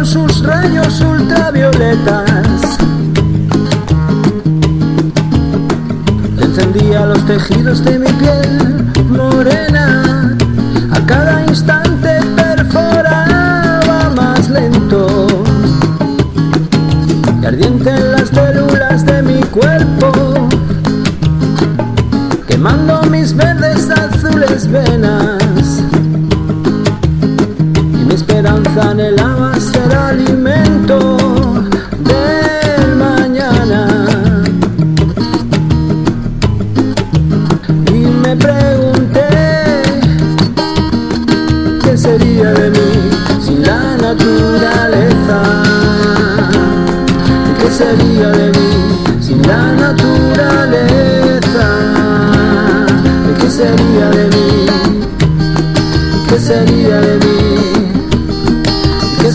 con sus rayos ultravioletas encendía los tejidos de mi piel morena. A cada instante perforaba más lento y ardiente en las células de mi cuerpo, quemando mis verdes azules venas. Anhelaba ser alimento del mañana. Y me pregunté qué sería de mí sin la naturaleza. ¿Qué sería de mí sin la naturaleza? ¿Qué sería de mí? ¿Qué sería de mí?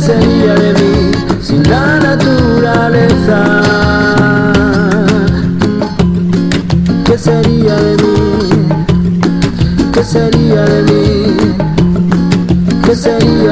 ¿Qué sería de mí sin la naturaleza? ¿Qué sería de mí? ¿Qué sería de mí? ¿Qué sería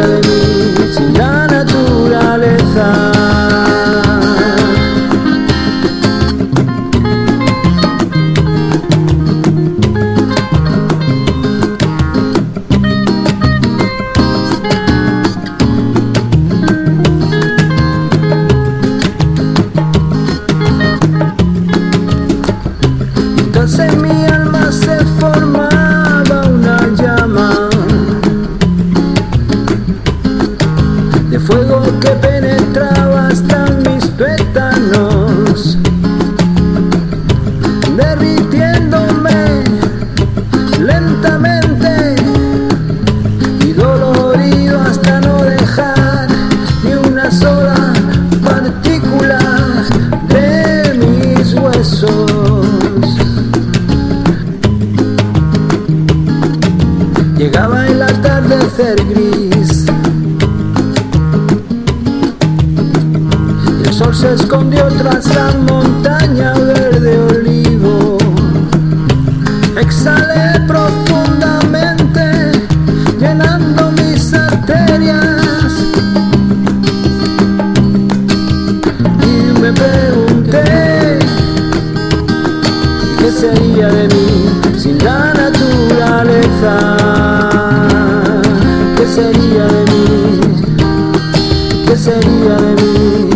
Llegaba el atardecer gris. Sería de mí? ¿Qué sería de mí?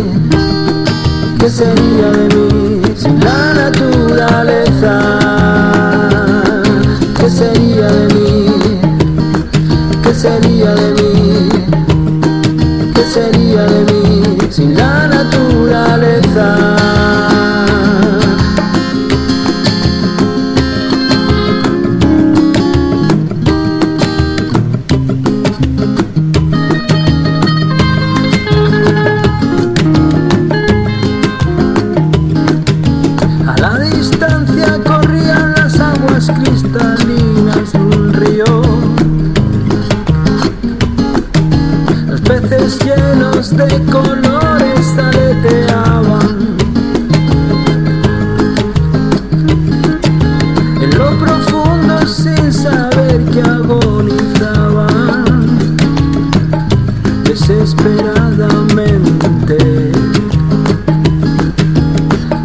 ¿Qué sería de mí sin la naturaleza? ¿Qué sería de mí? ¿Qué sería de mí? ¿Qué sería de mí sin la naturaleza?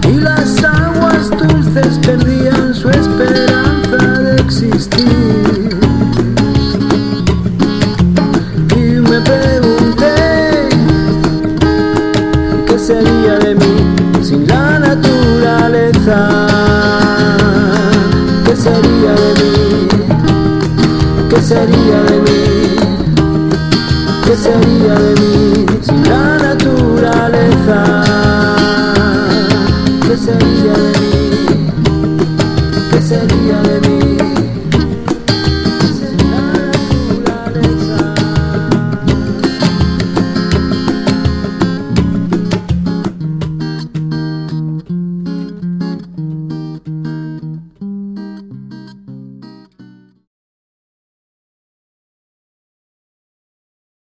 Y las aguas dulces perdían su esperanza de existir. Y me pregunté qué sería de mí sin la naturaleza. ¿Qué sería de mí? ¿Qué sería de mí? ¿Qué sería de mí sin la naturaleza? ¿Qué sería de mí? ¿Qué sería de mí?